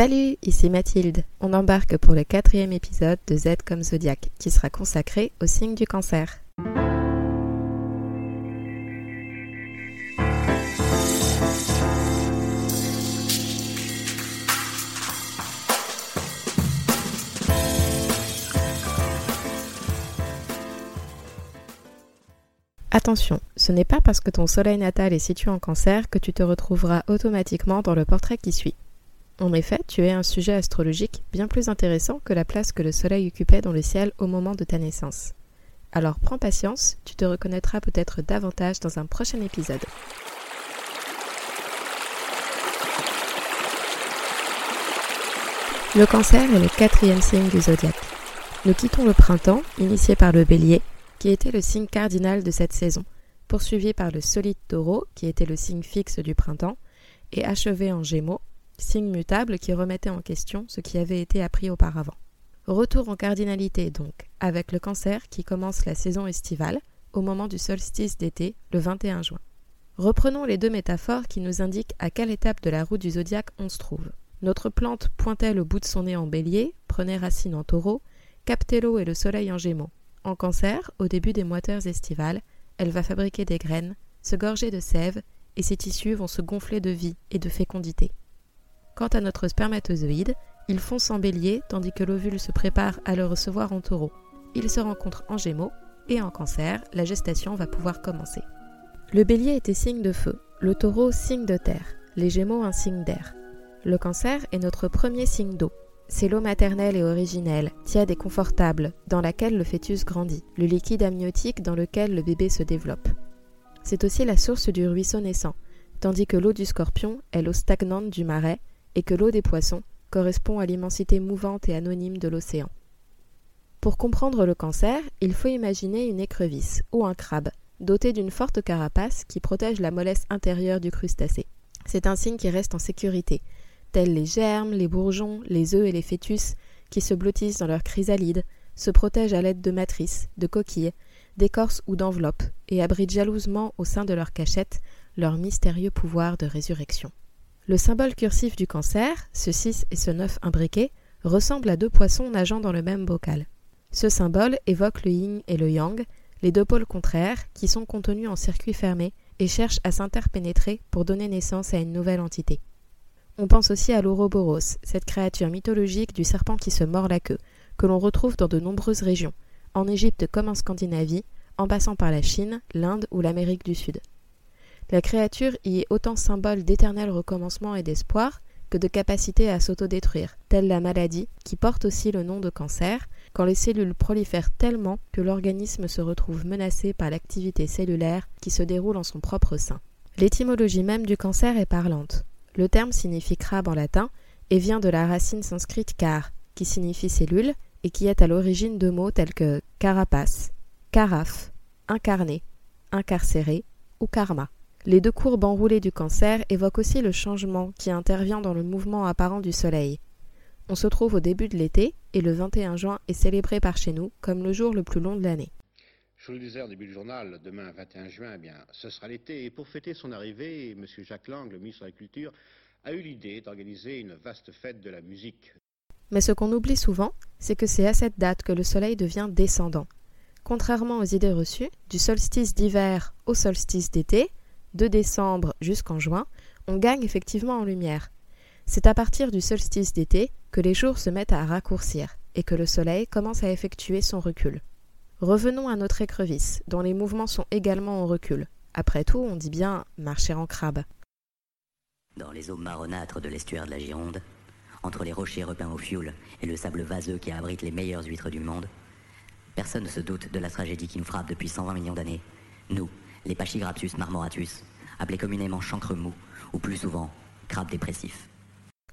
Salut, ici Mathilde. On embarque pour le quatrième épisode de Z comme Zodiac, qui sera consacré au signe du cancer. Attention, ce n'est pas parce que ton soleil natal est situé en cancer que tu te retrouveras automatiquement dans le portrait qui suit. En effet, tu es un sujet astrologique bien plus intéressant que la place que le Soleil occupait dans le ciel au moment de ta naissance. Alors prends patience, tu te reconnaîtras peut-être davantage dans un prochain épisode. Le cancer est le quatrième signe du zodiaque. Nous quittons le printemps, initié par le bélier, qui était le signe cardinal de cette saison, poursuivi par le solide taureau, qui était le signe fixe du printemps, et achevé en gémeaux, signe mutable qui remettait en question ce qui avait été appris auparavant. Retour en cardinalité donc, avec le cancer qui commence la saison estivale, au moment du solstice d'été, le 21 juin. Reprenons les deux métaphores qui nous indiquent à quelle étape de la route du zodiaque on se trouve. Notre plante pointe le bout de son nez en bélier, prenait racine en taureau, captait l'eau et le soleil en gémeaux. En cancer, au début des moiteurs estivales, elle va fabriquer des graines, se gorger de sève, et ses tissus vont se gonfler de vie et de fécondité. Quant à notre spermatozoïde, il fonce en bélier tandis que l'ovule se prépare à le recevoir en taureau. Il se rencontre en gémeaux et en cancer, la gestation va pouvoir commencer. Le bélier était signe de feu, le taureau signe de terre, les gémeaux un signe d'air. Le cancer est notre premier signe d'eau. C'est l'eau maternelle et originelle, tiède et confortable, dans laquelle le fœtus grandit, le liquide amniotique dans lequel le bébé se développe. C'est aussi la source du ruisseau naissant, tandis que l'eau du scorpion est l'eau stagnante du marais, et que l'eau des poissons correspond à l'immensité mouvante et anonyme de l'océan. Pour comprendre le cancer, il faut imaginer une écrevisse ou un crabe, doté d'une forte carapace qui protège la mollesse intérieure du crustacé. C'est un signe qui reste en sécurité, tels les germes, les bourgeons, les œufs et les fœtus, qui se blottissent dans leur chrysalide, se protègent à l'aide de matrices, de coquilles, d'écorces ou d'enveloppes, et abritent jalousement au sein de leur cachette leur mystérieux pouvoir de résurrection. Le symbole cursif du cancer, ce 6 et ce 9 imbriqués, ressemble à deux poissons nageant dans le même bocal. Ce symbole évoque le yin et le yang, les deux pôles contraires qui sont contenus en circuit fermé et cherchent à s'interpénétrer pour donner naissance à une nouvelle entité. On pense aussi à l'Ouroboros, cette créature mythologique du serpent qui se mord la queue, que l'on retrouve dans de nombreuses régions, en Égypte comme en Scandinavie, en passant par la Chine, l'Inde ou l'Amérique du Sud. La créature y est autant symbole d'éternel recommencement et d'espoir que de capacité à s'autodétruire, telle la maladie, qui porte aussi le nom de cancer, quand les cellules prolifèrent tellement que l'organisme se retrouve menacé par l'activité cellulaire qui se déroule en son propre sein. L'étymologie même du cancer est parlante. Le terme signifie crabe en latin et vient de la racine sanscrite car, qui signifie cellule et qui est à l'origine de mots tels que carapace, carafe, incarné, incarcéré ou karma. Les deux courbes enroulées du cancer évoquent aussi le changement qui intervient dans le mouvement apparent du Soleil. On se trouve au début de l'été et le 21 juin est célébré par chez nous comme le jour le plus long de l'année. Je vous le disais au début du journal, demain 21 juin, eh bien, ce sera l'été. Et pour fêter son arrivée, M. Jacques Lang, le ministre de la Culture, a eu l'idée d'organiser une vaste fête de la musique. Mais ce qu'on oublie souvent, c'est que c'est à cette date que le Soleil devient descendant. Contrairement aux idées reçues, du solstice d'hiver au solstice d'été, de décembre jusqu'en juin, on gagne effectivement en lumière. C'est à partir du solstice d'été que les jours se mettent à raccourcir et que le soleil commence à effectuer son recul. Revenons à notre écrevisse, dont les mouvements sont également en recul. Après tout, on dit bien marcher en crabe. Dans les eaux marronâtres de l'estuaire de la Gironde, entre les rochers repeints au fioul et le sable vaseux qui abrite les meilleures huîtres du monde, personne ne se doute de la tragédie qui nous frappe depuis 120 millions d'années. Nous, les Pachygraptus marmoratus, appelés communément chancre mou, ou plus souvent crabe dépressif.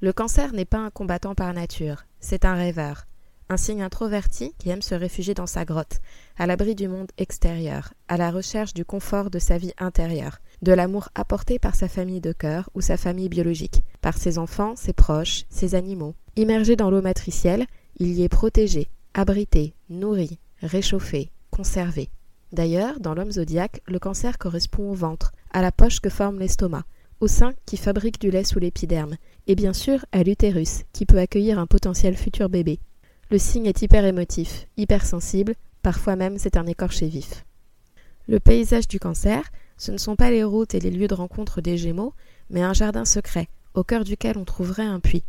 Le cancer n'est pas un combattant par nature, c'est un rêveur, un signe introverti qui aime se réfugier dans sa grotte, à l'abri du monde extérieur, à la recherche du confort de sa vie intérieure, de l'amour apporté par sa famille de cœur ou sa famille biologique, par ses enfants, ses proches, ses animaux. Immergé dans l'eau matricielle, il y est protégé, abrité, nourri, réchauffé, conservé. D'ailleurs, dans l'homme zodiaque, le cancer correspond au ventre, à la poche que forme l'estomac, au sein qui fabrique du lait sous l'épiderme, et bien sûr à l'utérus qui peut accueillir un potentiel futur bébé. Le signe est hyper émotif, hypersensible, parfois même c'est un écorché vif. Le paysage du cancer, ce ne sont pas les routes et les lieux de rencontre des Gémeaux, mais un jardin secret, au cœur duquel on trouverait un puits.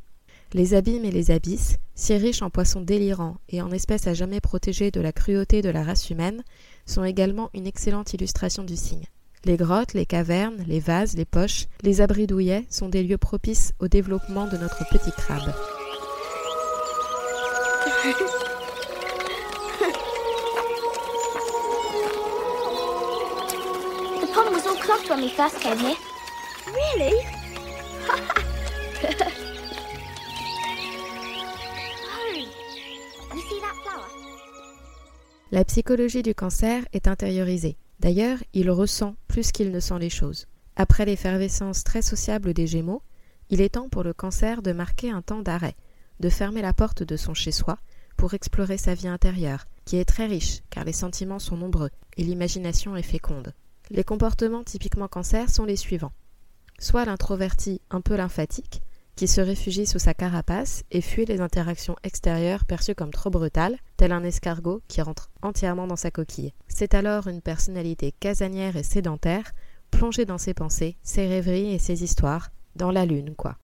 Les abîmes et les abysses, si riches en poissons délirants et en espèces à jamais protégées de la cruauté de la race humaine, sont également une excellente illustration du signe. Les grottes, les cavernes, les vases, les poches, les abris douillets sont des lieux propices au développement de notre petit crabe. The pond was all clogged when we first came here. Really? La psychologie du cancer est intériorisée. D'ailleurs, il ressent plus qu'il ne sent les choses. Après l'effervescence très sociable des Gémeaux, il est temps pour le cancer de marquer un temps d'arrêt, de fermer la porte de son chez-soi pour explorer sa vie intérieure, qui est très riche car les sentiments sont nombreux et l'imagination est féconde. Les comportements typiquement cancer sont les suivants. Soit l'introverti un peu lymphatique, qui se réfugie sous sa carapace et fuit les interactions extérieures perçues comme trop brutales, tel un escargot qui rentre entièrement dans sa coquille. C'est alors une personnalité casanière et sédentaire, plongée dans ses pensées, ses rêveries et ses histoires, dans la lune, quoi.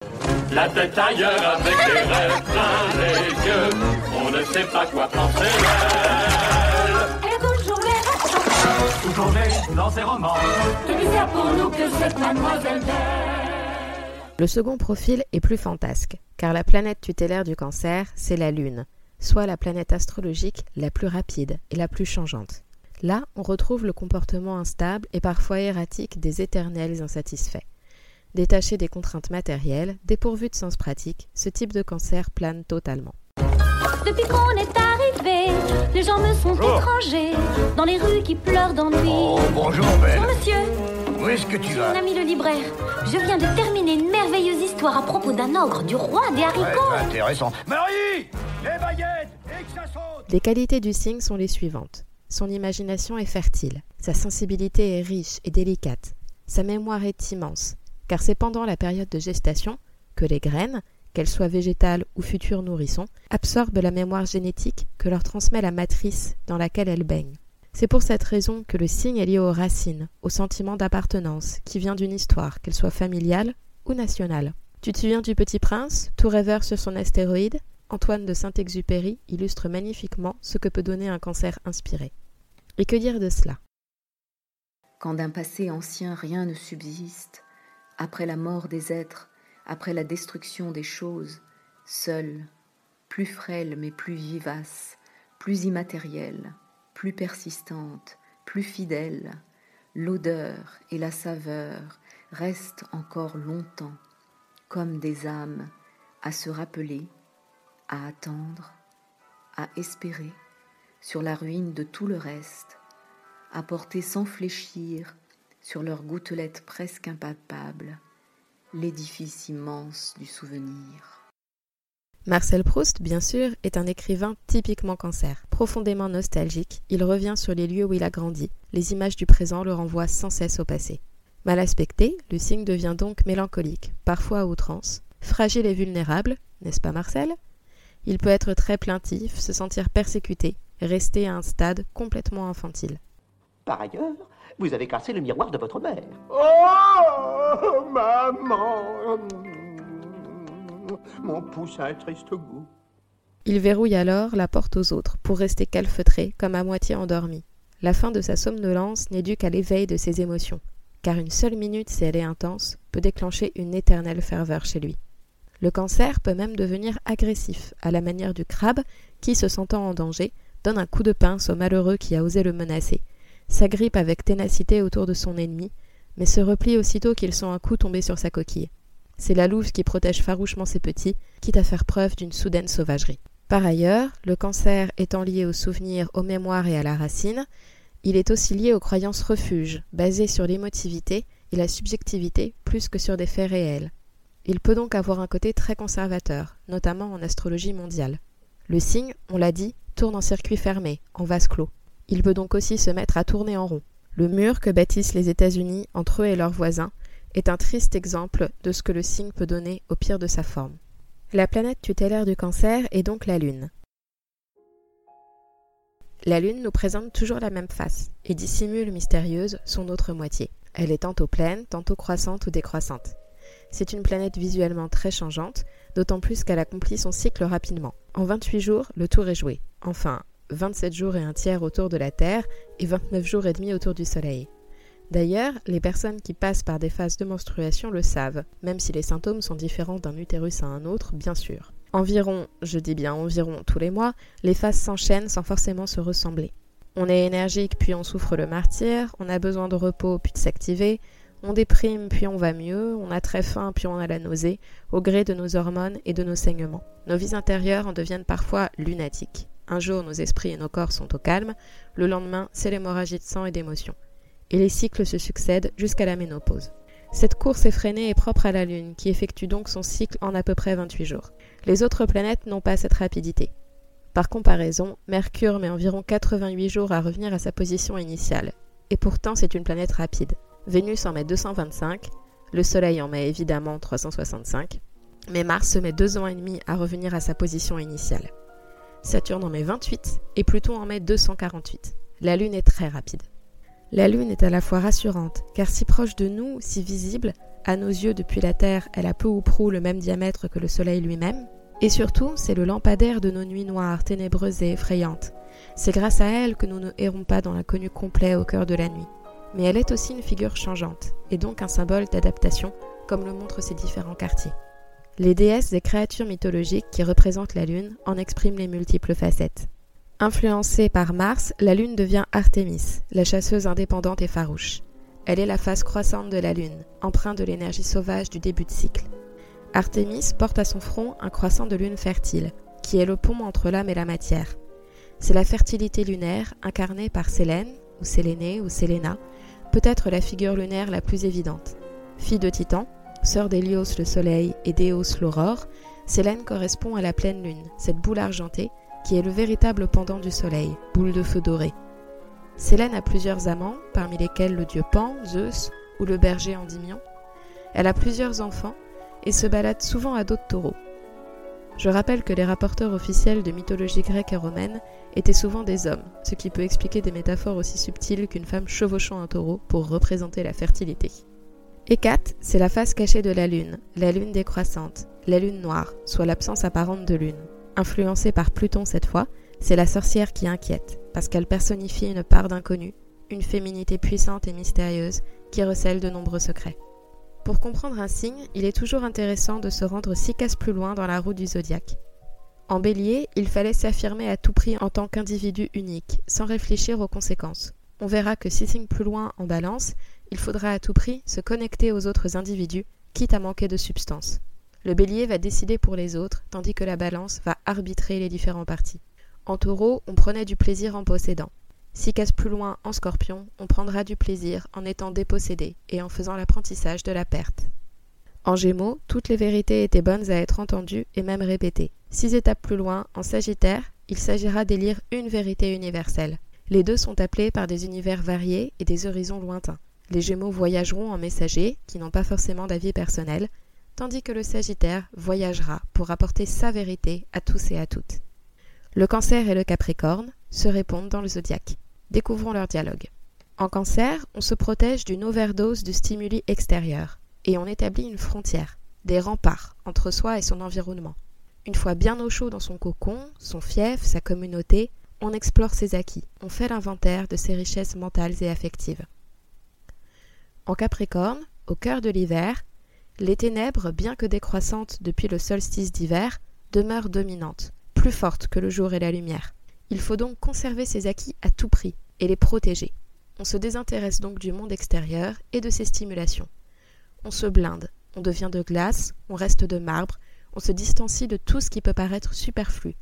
La tête ailleurs avec des rêves plein les yeux. On ne sait pas quoi penser d'elle. Et toujours les rassembler. Toujours née dans ses romans. Que bizarre pour nous que cette mademoiselle Le second profil est plus fantasque, car la planète tutélaire du cancer, c'est la Lune, soit la planète astrologique la plus rapide et la plus changeante. Là, on retrouve le comportement instable et parfois erratique des éternels insatisfaits. Détaché des contraintes matérielles, dépourvu de sens pratique, ce type de cancer plane totalement. Depuis qu'on est arrivé, les gens me sont étrangers. Dans les rues qui pleurent d'ennui. Oh, bonjour, Ben. Bonjour, monsieur. Est-ce que tu Mon ami le libraire, je viens de terminer une merveilleuse histoire à propos d'un ogre, du roi des Ouais, haricots. intéressant. Marie Les baguettes Et que ça saute Les qualités du signe sont les suivantes. Son imagination est fertile, sa sensibilité est riche et délicate, sa mémoire est immense, car c'est pendant la période de gestation que les graines, qu'elles soient végétales ou futurs nourrissons, absorbent la mémoire génétique que leur transmet la matrice dans laquelle elles baignent. C'est pour cette raison que le signe est lié aux racines, au sentiment d'appartenance qui vient d'une histoire, qu'elle soit familiale ou nationale. Tu te souviens du Petit Prince, tout rêveur sur son astéroïde? Antoine de Saint-Exupéry illustre magnifiquement ce que peut donner un cancer inspiré. Et que dire de cela? Quand d'un passé ancien rien ne subsiste, après la mort des êtres, après la destruction des choses, seule, plus frêle mais plus vivace, plus immatérielle, plus persistante, plus fidèle, l'odeur et la saveur restent encore longtemps, comme des âmes à se rappeler, à attendre, à espérer, sur la ruine de tout le reste, à porter sans fléchir, sur leurs gouttelettes presque impalpables, l'édifice immense du souvenir. Marcel Proust, bien sûr, est un écrivain typiquement cancer. Profondément nostalgique, il revient sur les lieux où il a grandi. Les images du présent le renvoient sans cesse au passé. Mal aspecté, le signe devient donc mélancolique, parfois à outrance. Fragile et vulnérable, n'est-ce pas Marcel? Il peut être très plaintif, se sentir persécuté, rester à un stade complètement infantile. Par ailleurs, vous avez cassé le miroir de votre mère. Oh, maman Il verrouille alors la porte aux autres pour rester calfeutré, comme à moitié endormi. La fin de sa somnolence n'est due qu'à l'éveil de ses émotions, car une seule minute, si elle est intense, peut déclencher une éternelle ferveur chez lui. Le cancer peut même devenir agressif, à la manière du crabe qui, se sentant en danger, donne un coup de pince au malheureux qui a osé le menacer, s'agrippe avec ténacité autour de son ennemi, mais se replie aussitôt qu'il sent un coup tomber sur sa coquille. C'est la louve qui protège farouchement ses petits, quitte à faire preuve d'une soudaine sauvagerie. Par ailleurs, le cancer étant lié aux souvenirs, aux mémoires et à la racine, il est aussi lié aux croyances refuges, basées sur l'émotivité et la subjectivité plus que sur des faits réels. Il peut donc avoir un côté très conservateur, notamment en astrologie mondiale. Le signe, on l'a dit, tourne en circuit fermé, en vase clos. Il peut donc aussi se mettre à tourner en rond. Le mur que bâtissent les États-Unis entre eux et leurs voisins est un triste exemple de ce que le signe peut donner au pire de sa forme. La planète tutélaire du cancer est donc la Lune. La Lune nous présente toujours la même face et dissimule mystérieuse son autre moitié. Elle est tantôt pleine, tantôt croissante ou décroissante. C'est une planète visuellement très changeante, d'autant plus qu'elle accomplit son cycle rapidement. En 28 jours, le tour est joué. Enfin, 27 jours et un tiers autour de la Terre et 29 jours et demi autour du Soleil. D'ailleurs, les personnes qui passent par des phases de menstruation le savent, même si les symptômes sont différents d'un utérus à un autre, bien sûr. Environ, je dis bien environ tous les mois, les phases s'enchaînent sans forcément se ressembler. On est énergique puis on souffre le martyr, on a besoin de repos puis de s'activer, on déprime puis on va mieux, on a très faim puis on a la nausée, au gré de nos hormones et de nos saignements. Nos vies intérieures en deviennent parfois lunatiques. Un jour, nos esprits et nos corps sont au calme, le lendemain, c'est l'hémorragie de sang et d'émotions et les cycles se succèdent jusqu'à la ménopause. Cette course effrénée est propre à la Lune, qui effectue donc son cycle en à peu près 28 jours. Les autres planètes n'ont pas cette rapidité. Par comparaison, Mercure met environ 88 jours à revenir à sa position initiale, et pourtant c'est une planète rapide. Vénus en met 225, le Soleil en met évidemment 365, mais Mars se met deux ans et demi à revenir à sa position initiale. Saturne en met 28 et Pluton en met 248. La Lune est très rapide. La Lune est à la fois rassurante, car si proche de nous, si visible, à nos yeux depuis la Terre, elle a peu ou prou le même diamètre que le Soleil lui-même, et surtout, c'est le lampadaire de nos nuits noires, ténébreuses et effrayantes. C'est grâce à elle que nous ne errons pas dans l'inconnu complet au cœur de la nuit. Mais elle est aussi une figure changeante, et donc un symbole d'adaptation, comme le montrent ses différents quartiers. Les déesses et créatures mythologiques qui représentent la Lune en expriment les multiples facettes. Influencée par Mars, la Lune devient Artémis, la chasseuse indépendante et farouche. Elle est la phase croissante de la Lune, empreinte de l'énergie sauvage du début de cycle. Artémis porte à son front un croissant de lune fertile, qui est le pont entre l'âme et la matière. C'est la fertilité lunaire incarnée par Sélène, ou Sélénée, ou Séléna, peut-être la figure lunaire la plus évidente. Fille de Titan, sœur d'Hélios le soleil et d'Éos l'aurore, Sélène correspond à la pleine lune, cette boule argentée qui est le véritable pendant du soleil, boule de feu doré. Sélène a plusieurs amants, parmi lesquels le dieu Pan, Zeus ou le berger Endymion. Elle a plusieurs enfants et se balade souvent à dos de taureaux. Je rappelle que les rapporteurs officiels de mythologie grecque et romaine étaient souvent des hommes, ce qui peut expliquer des métaphores aussi subtiles qu'une femme chevauchant un taureau pour représenter la fertilité. Hécate, c'est la face cachée de la lune, la lune décroissante, la lune noire, soit l'absence apparente de lune. Influencée par Pluton cette fois, c'est la sorcière qui inquiète, parce qu'elle personnifie une part d'inconnu, une féminité puissante et mystérieuse qui recèle de nombreux secrets. Pour comprendre un signe, il est toujours intéressant de se rendre six cases plus loin dans la roue du zodiaque. En bélier, il fallait s'affirmer à tout prix en tant qu'individu unique, sans réfléchir aux conséquences. On verra que six signes plus loin en balance, il faudra à tout prix se connecter aux autres individus, quitte à manquer de substance. Le bélier va décider pour les autres, tandis que la balance va arbitrer les différents partis. En taureau, on prenait du plaisir en possédant. Si casse plus loin en scorpion, on prendra du plaisir en étant dépossédé et en faisant l'apprentissage de la perte. En gémeaux, toutes les vérités étaient bonnes à être entendues et même répétées. Six étapes plus loin, en sagittaire, il s'agira d'élire une vérité universelle. Les deux sont appelés par des univers variés et des horizons lointains. Les Gémeaux voyageront en messagers, qui n'ont pas forcément d'avis personnel, tandis que le Sagittaire voyagera pour apporter sa vérité à tous et à toutes. Le Cancer et le Capricorne se répondent dans le zodiaque. Découvrons leur dialogue. En Cancer, on se protège d'une overdose de stimuli extérieurs et on établit une frontière, des remparts entre soi et son environnement. Une fois bien au chaud dans son cocon, son fief, sa communauté, on explore ses acquis, on fait l'inventaire de ses richesses mentales et affectives. En Capricorne, au cœur de l'hiver, les ténèbres, bien que décroissantes depuis le solstice d'hiver, demeurent dominantes, plus fortes que le jour et la lumière. Il faut donc conserver ces acquis à tout prix et les protéger. On se désintéresse donc du monde extérieur et de ses stimulations. On se blinde, on devient de glace, on reste de marbre, on se distancie de tout ce qui peut paraître superflu,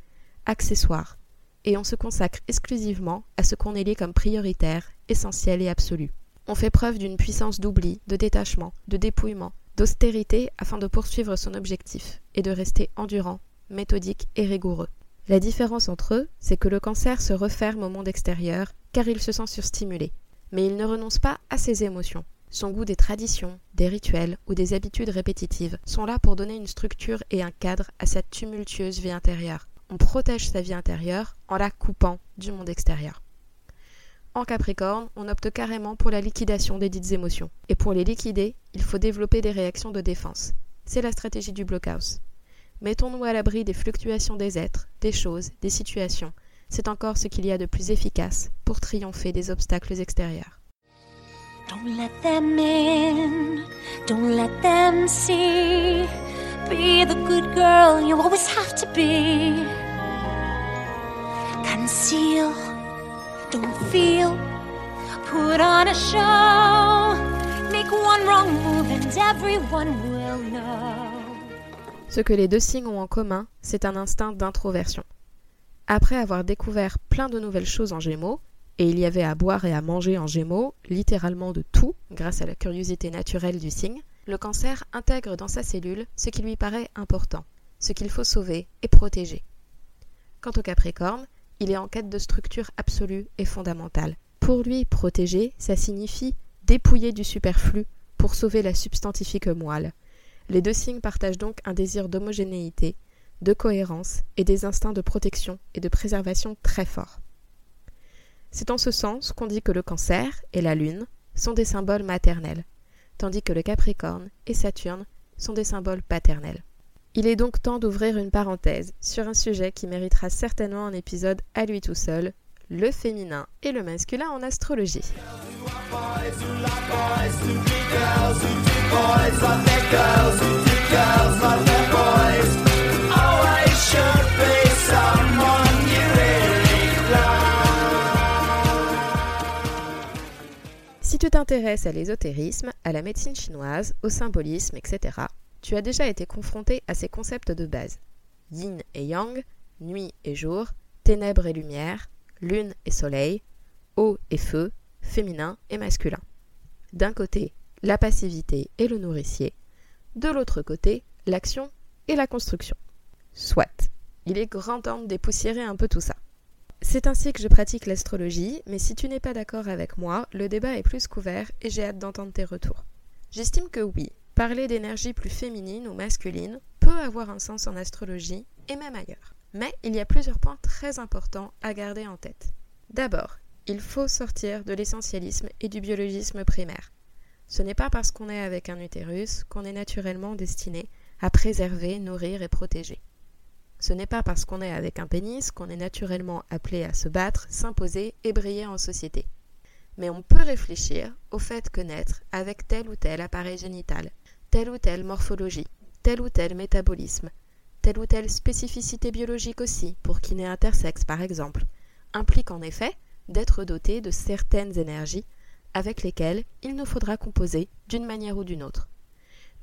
accessoire, et on se consacre exclusivement à ce qu'on élit comme prioritaire, essentiel et absolu. On fait preuve d'une puissance d'oubli, de détachement, de dépouillement, d'austérité afin de poursuivre son objectif et de rester endurant, méthodique et rigoureux. La différence entre eux, c'est que le cancer se referme au monde extérieur car il se sent surstimulé, mais il ne renonce pas à ses émotions. Son goût des traditions, des rituels ou des habitudes répétitives sont là pour donner une structure et un cadre à cette tumultueuse vie intérieure. On protège sa vie intérieure en la coupant du monde extérieur. En Capricorne, on opte carrément pour la liquidation des dites émotions. Et pour les liquider, il faut développer des réactions de défense. C'est la stratégie du blockhouse. Mettons-nous à l'abri des fluctuations des êtres, des choses, des situations. C'est encore ce qu'il y a de plus efficace pour triompher des obstacles extérieurs. Don't let them in, don't let them see. Be the good girl you always have to be. Conceal, don't feel. Put on a show. Make one wrong move and everyone will know. Ce que les deux signes ont en commun, c'est un instinct d'introversion. Après avoir découvert plein de nouvelles choses en Gémeaux, et il y avait à boire et à manger en Gémeaux, littéralement de tout, grâce à la curiosité naturelle du signe, le cancer intègre dans sa cellule ce qui lui paraît important, ce qu'il faut sauver et protéger. Quant au Capricorne, il est en quête de structure absolue et fondamentale. Pour lui, protéger, ça signifie dépouiller du superflu pour sauver la substantifique moelle. Les deux signes partagent donc un désir d'homogénéité, de cohérence et des instincts de protection et de préservation très forts. C'est en ce sens qu'on dit que le cancer et la lune sont des symboles maternels, tandis que le capricorne et Saturne sont des symboles paternels. Il est donc temps d'ouvrir une parenthèse sur un sujet qui méritera certainement un épisode à lui tout seul, le féminin et le masculin en astrologie. Si tu t'intéresses à l'ésotérisme, à la médecine chinoise, au symbolisme, etc., tu as déjà été confronté à ces concepts de base. Yin et yang, nuit et jour, ténèbres et lumière, lune et soleil, eau et feu, féminin et masculin. D'un côté, la passivité et le nourricier, de l'autre côté, l'action et la construction. Soit. Il est grand temps de dépoussiérer un peu tout ça. C'est ainsi que je pratique l'astrologie, mais si tu n'es pas d'accord avec moi, le débat est plus couvert et j'ai hâte d'entendre tes retours. J'estime que oui, parler d'énergie plus féminine ou masculine peut avoir un sens en astrologie et même ailleurs. Mais il y a plusieurs points très importants à garder en tête. D'abord, il faut sortir de l'essentialisme et du biologisme primaire. Ce n'est pas parce qu'on est avec un utérus qu'on est naturellement destiné à préserver, nourrir et protéger. Ce n'est pas parce qu'on est avec un pénis qu'on est naturellement appelé à se battre, s'imposer et briller en société. Mais on peut réfléchir au fait que naître avec tel ou tel appareil génital, telle ou telle morphologie, tel ou tel métabolisme, telle ou telle spécificité biologique aussi, pour qui naît intersexe par exemple, implique en effet d'être doté de certaines énergies avec lesquelles il nous faudra composer d'une manière ou d'une autre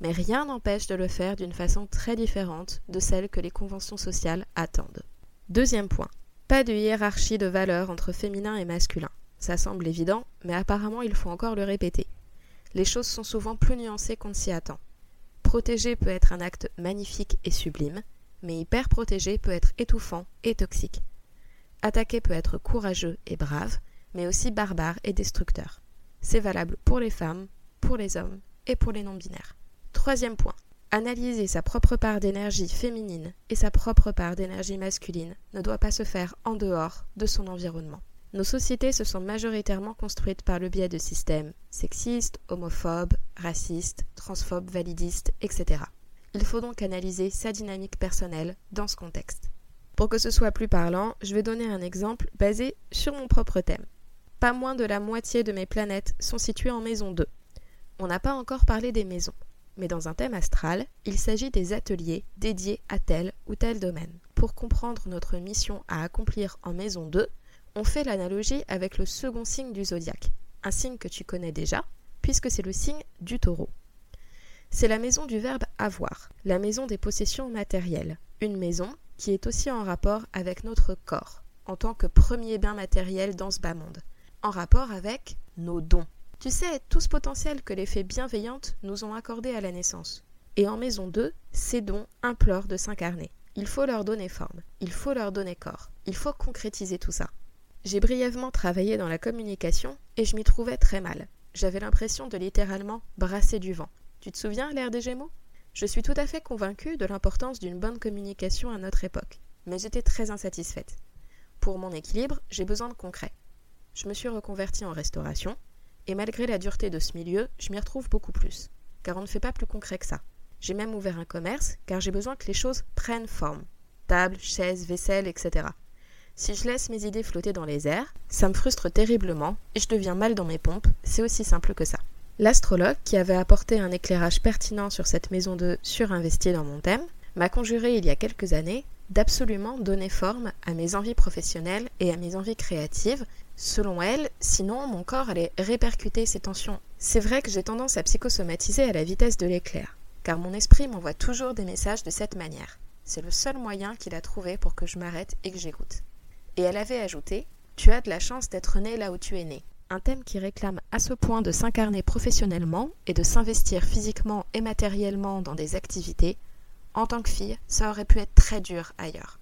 mais rien n'empêche de le faire d'une façon très différente de celle que les conventions sociales attendent. Deuxième point, pas de hiérarchie de valeurs entre féminin et masculin. Ça semble évident, mais apparemment il faut encore le répéter. Les choses sont souvent plus nuancées qu'on ne s'y attend. Protéger peut être un acte magnifique et sublime, mais hyper protéger peut être étouffant et toxique. Attaquer peut être courageux et brave, mais aussi barbare et destructeur. C'est valable pour les femmes, pour les hommes et pour les non-binaires. Troisième point. Analyser sa propre part d'énergie féminine et sa propre part d'énergie masculine ne doit pas se faire en dehors de son environnement. Nos sociétés se sont majoritairement construites par le biais de systèmes sexistes, homophobes, racistes, transphobes, validistes, etc. Il faut donc analyser sa dynamique personnelle dans ce contexte. Pour que ce soit plus parlant, je vais donner un exemple basé sur mon propre thème. Pas moins de la moitié de mes planètes sont situées en maison 2. On n'a pas encore parlé des maisons mais dans un thème astral, il s'agit des ateliers dédiés à tel ou tel domaine. Pour comprendre notre mission à accomplir en maison 2, on fait l'analogie avec le second signe du zodiaque, un signe que tu connais déjà, puisque c'est le signe du taureau. C'est la maison du verbe avoir, la maison des possessions matérielles, une maison qui est aussi en rapport avec notre corps, en tant que premier bien matériel dans ce bas monde, en rapport avec nos dons, tu sais, tout ce potentiel que les fées bienveillantes nous ont accordé à la naissance. Et en maison 2, ces dons implorent de s'incarner. Il faut leur donner forme, il faut leur donner corps, il faut concrétiser tout ça. J'ai brièvement travaillé dans la communication et je m'y trouvais très mal. j'avais l'impression de littéralement brasser du vent. Tu te souviens, l'ère des Gémeaux? Je suis tout à fait convaincue de l'importance d'une bonne communication à notre époque, mais j'étais très insatisfaite. Pour mon équilibre, j'ai besoin de concret. Je me suis reconvertie en restauration, et malgré la dureté de ce milieu, je m'y retrouve beaucoup plus, car on ne fait pas plus concret que ça. J'ai même ouvert un commerce, car j'ai besoin que les choses prennent forme. Table, chaise, vaisselle, etc. Si je laisse mes idées flotter dans les airs, ça me frustre terriblement et je deviens mal dans mes pompes, c'est aussi simple que ça. L'astrologue, qui avait apporté un éclairage pertinent sur cette maison de surinvestir dans mon thème, m'a conjuré il y a quelques années d'absolument donner forme à mes envies professionnelles et à mes envies créatives. Selon elle, sinon mon corps allait répercuter ces tensions. C'est vrai que j'ai tendance à psychosomatiser à la vitesse de l'éclair, car mon esprit m'envoie toujours des messages de cette manière. C'est le seul moyen qu'il a trouvé pour que je m'arrête et que j'écoute. Et elle avait ajouté Tu as de la chance d'être né là où tu es né. Un thème qui réclame à ce point de s'incarner professionnellement et de s'investir physiquement et matériellement dans des activités. En tant que fille, ça aurait pu être très dur ailleurs.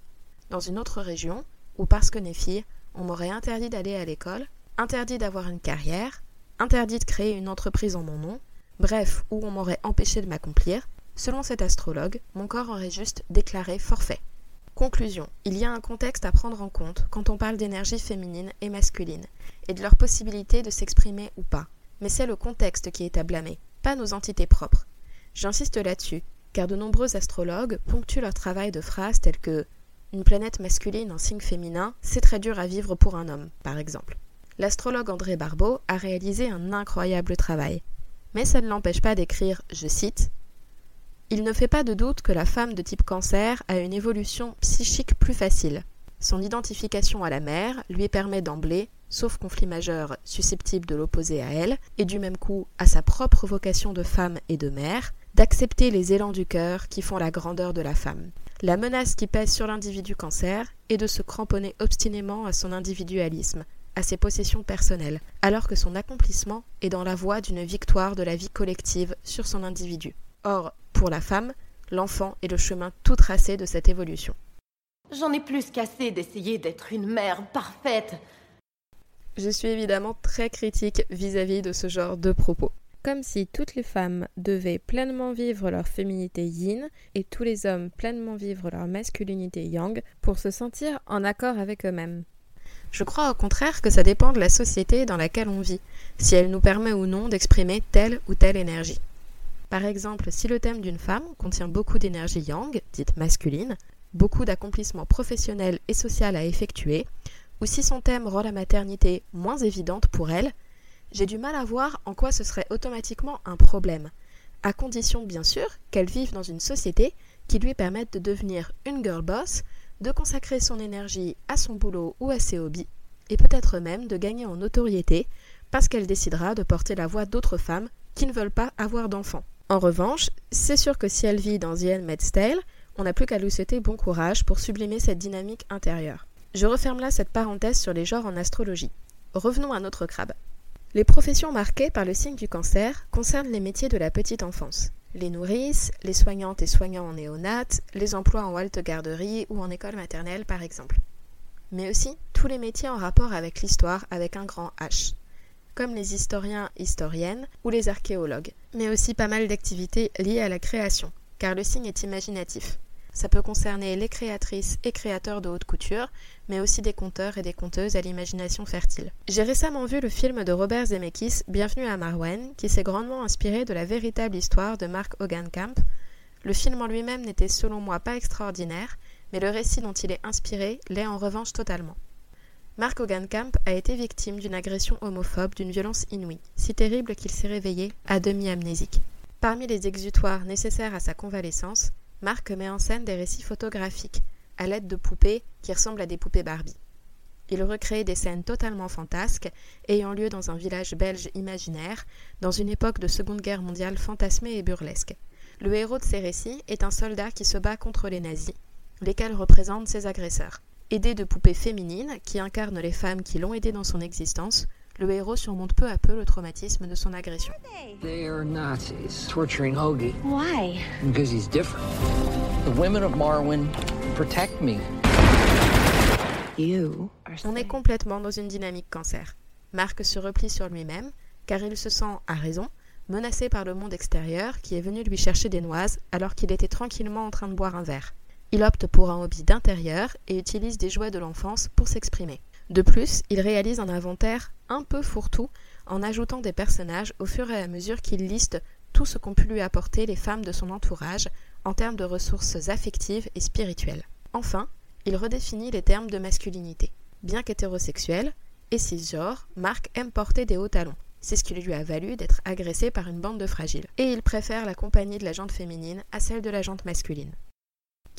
Dans une autre région, où parce que né fille, on m'aurait interdit d'aller à l'école, interdit d'avoir une carrière, interdit de créer une entreprise en mon nom, bref, où on m'aurait empêché de m'accomplir, selon cet astrologue, mon corps aurait juste déclaré forfait. Conclusion. Il y a un contexte à prendre en compte quand on parle d'énergie féminine et masculine, et de leur possibilité de s'exprimer ou pas. Mais c'est le contexte qui est à blâmer, pas nos entités propres. J'insiste là-dessus, car de nombreux astrologues ponctuent leur travail de phrases telles que Une planète masculine en signe féminin, c'est très dur à vivre pour un homme, par exemple. L'astrologue André Barbeau a réalisé un incroyable travail. Mais ça ne l'empêche pas d'écrire, je cite, il ne fait pas de doute que la femme de type cancer a une évolution psychique plus facile. Son identification à la mère lui permet d'emblée, sauf conflit majeur susceptible de l'opposer à elle, et du même coup à sa propre vocation de femme et de mère, d'accepter les élans du cœur qui font la grandeur de la femme. La menace qui pèse sur l'individu cancer est de se cramponner obstinément à son individualisme, à ses possessions personnelles, alors que son accomplissement est dans la voie d'une victoire de la vie collective sur son individu. Or, pour la femme, l'enfant est le chemin tout tracé de cette évolution. J'en ai plus qu'assez d'essayer d'être une mère parfaite. Je suis évidemment très critique vis-à-vis de ce genre de propos. Comme si toutes les femmes devaient pleinement vivre leur féminité yin et tous les hommes pleinement vivre leur masculinité yang pour se sentir en accord avec eux-mêmes. Je crois au contraire que ça dépend de la société dans laquelle on vit, si elle nous permet ou non d'exprimer telle ou telle énergie. Par exemple, si le thème d'une femme contient beaucoup d'énergie yang, dite masculine, beaucoup d'accomplissements professionnels et social à effectuer, ou si son thème rend la maternité moins évidente pour elle, j'ai du mal à voir en quoi ce serait automatiquement un problème, à condition bien sûr qu'elle vive dans une société qui lui permette de devenir une girl boss, de consacrer son énergie à son boulot ou à ses hobbies, et peut-être même de gagner en notoriété parce qu'elle décidera de porter la voix d'autres femmes qui ne veulent pas avoir d'enfants. En revanche, c'est sûr que si elle vit dans The Handmaid's on n'a plus qu'à lui souhaiter bon courage pour sublimer cette dynamique intérieure. Je referme là cette parenthèse sur les genres en astrologie. Revenons à notre crabe. Les professions marquées par le signe du cancer concernent les métiers de la petite enfance. Les nourrices, les soignantes et soignants en néonat, les emplois en halte garderie ou en école maternelle par exemple. Mais aussi tous les métiers en rapport avec l'histoire avec un grand H comme les historiens historiennes ou les archéologues, mais aussi pas mal d'activités liées à la création, car le signe est imaginatif. Ça peut concerner les créatrices et créateurs de haute couture, mais aussi des conteurs et des conteuses à l'imagination fertile. J'ai récemment vu le film de Robert Zemeckis, Bienvenue à Marwen, qui s'est grandement inspiré de la véritable histoire de Mark Hogankamp. Le film en lui-même n'était selon moi pas extraordinaire, mais le récit dont il est inspiré l'est en revanche totalement. Mark Hogankamp a été victime d'une agression homophobe d'une violence inouïe, si terrible qu'il s'est réveillé à demi amnésique. Parmi les exutoires nécessaires à sa convalescence, Mark met en scène des récits photographiques, à l'aide de poupées qui ressemblent à des poupées Barbie. Il recrée des scènes totalement fantasques, ayant lieu dans un village belge imaginaire, dans une époque de Seconde Guerre mondiale fantasmée et burlesque. Le héros de ces récits est un soldat qui se bat contre les nazis, lesquels représentent ses agresseurs. Aidé de poupées féminines qui incarnent les femmes qui l'ont aidé dans son existence, le héros surmonte peu à peu le traumatisme de son agression. They are Nazis torturing Hoagie. Why? Because he's different. The women of Marwin protect me. You On est complètement dans une dynamique cancer. Marc se replie sur lui-même, car il se sent, à raison, menacé par le monde extérieur qui est venu lui chercher des noises alors qu'il était tranquillement en train de boire un verre. Il opte pour un hobby d'intérieur et utilise des jouets de l'enfance pour s'exprimer. De plus, il réalise un inventaire un peu fourre-tout en ajoutant des personnages au fur et à mesure qu'il liste tout ce qu'ont pu lui apporter les femmes de son entourage en termes de ressources affectives et spirituelles. Enfin, il redéfinit les termes de masculinité. Bien qu'hétérosexuel et cisgenre, Marc aime porter des hauts talons. C'est ce qui lui a valu d'être agressé par une bande de fragiles. Et il préfère la compagnie de la jante féminine à celle de la jante masculine.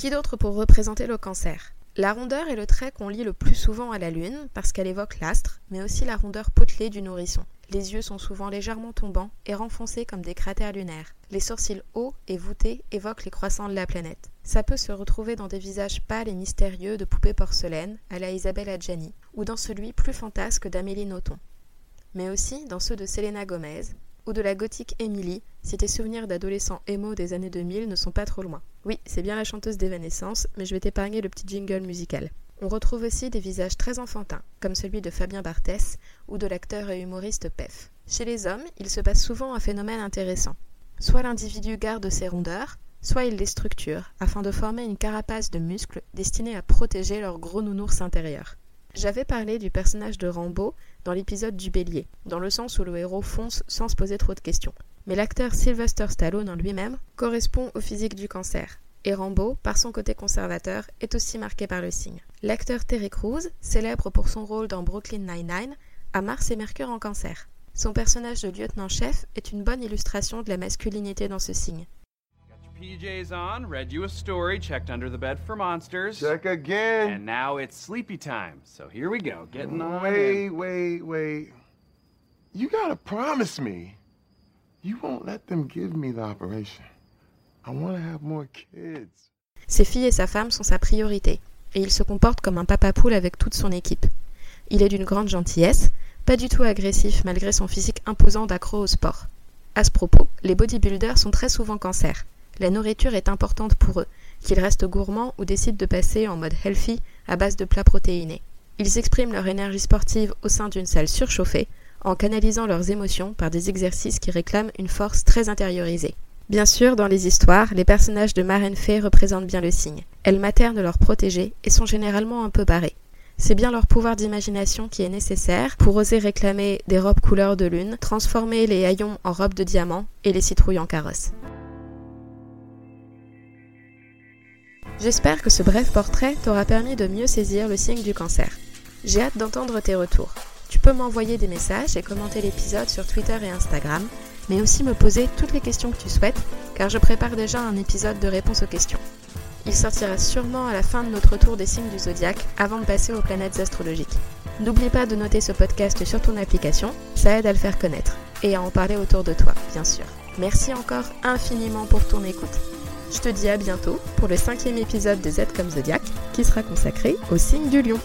Qui d'autre pour représenter le cancer? La rondeur est le trait qu'on lit le plus souvent à la lune parce qu'elle évoque l'astre, mais aussi la rondeur potelée du nourrisson. Les yeux sont souvent légèrement tombants et renfoncés comme des cratères lunaires. Les sourcils hauts et voûtés évoquent les croissants de la planète. Ça peut se retrouver dans des visages pâles et mystérieux de poupées porcelaines, à la Isabelle Adjani, ou dans celui plus fantasque d'Amélie Nothomb. Mais aussi dans ceux de Selena Gomez, ou de la gothique Emily, si tes souvenirs d'adolescents émo des années 2000 ne sont pas trop loin. Oui, c'est bien la chanteuse d'Evanescence, mais je vais t'épargner le petit jingle musical. On retrouve aussi des visages très enfantins, comme celui de Fabien Barthès ou de l'acteur et humoriste Pef. Chez les hommes, il se passe souvent un phénomène intéressant. Soit l'individu garde ses rondeurs, soit il les structure, afin de former une carapace de muscles destinée à protéger leur gros nounours intérieur. J'avais parlé du personnage de Rambo dans l'épisode du bélier, dans le sens où le héros fonce sans se poser trop de questions. Mais l'acteur Sylvester Stallone en lui-même correspond au physique du cancer, et Rambo, par son côté conservateur, est aussi marqué par le signe. L'acteur Terry Crews, célèbre pour son rôle dans Brooklyn Nine-Nine, a Mars et Mercure en cancer. Son personnage de lieutenant-chef est une bonne illustration de la masculinité dans ce signe. PJs on, read you a story, checked under the bed for monsters. Check again. And now it's sleepy time. So here we go, getting on. Wait, in. wait, wait. You gotta promise me you won't let them give me the operation. I want to have more kids. Ses filles et sa femme sont sa priorité, et il se comporte comme un papa poule avec toute son équipe. Il est d'une grande gentillesse, pas du tout agressif malgré son physique imposant d'accro au sport. À ce propos, les bodybuilders sont très souvent cancer. La nourriture est importante pour eux, qu'ils restent gourmands ou décident de passer en mode healthy à base de plats protéinés. Ils expriment leur énergie sportive au sein d'une salle surchauffée, en canalisant leurs émotions par des exercices qui réclament une force très intériorisée. Bien sûr, dans les histoires, les personnages de marraine fée représentent bien le signe. Elles maternent leurs protégés et sont généralement un peu barrées. C'est bien leur pouvoir d'imagination qui est nécessaire pour oser réclamer des robes couleur de lune, transformer les haillons en robes de diamant et les citrouilles en carrosses. J'espère que ce bref portrait t'aura permis de mieux saisir le signe du cancer. J'ai hâte d'entendre tes retours. Tu peux m'envoyer des messages et commenter l'épisode sur Twitter et Instagram, mais aussi me poser toutes les questions que tu souhaites, car je prépare déjà un épisode de réponse aux questions. Il sortira sûrement à la fin de notre tour des signes du zodiaque avant de passer aux planètes astrologiques. N'oublie pas de noter ce podcast sur ton application, ça aide à le faire connaître, et à en parler autour de toi, bien sûr. Merci encore infiniment pour ton écoute. Je te dis à bientôt pour le cinquième épisode de Z comme Zodiac qui sera consacré au signe du lion.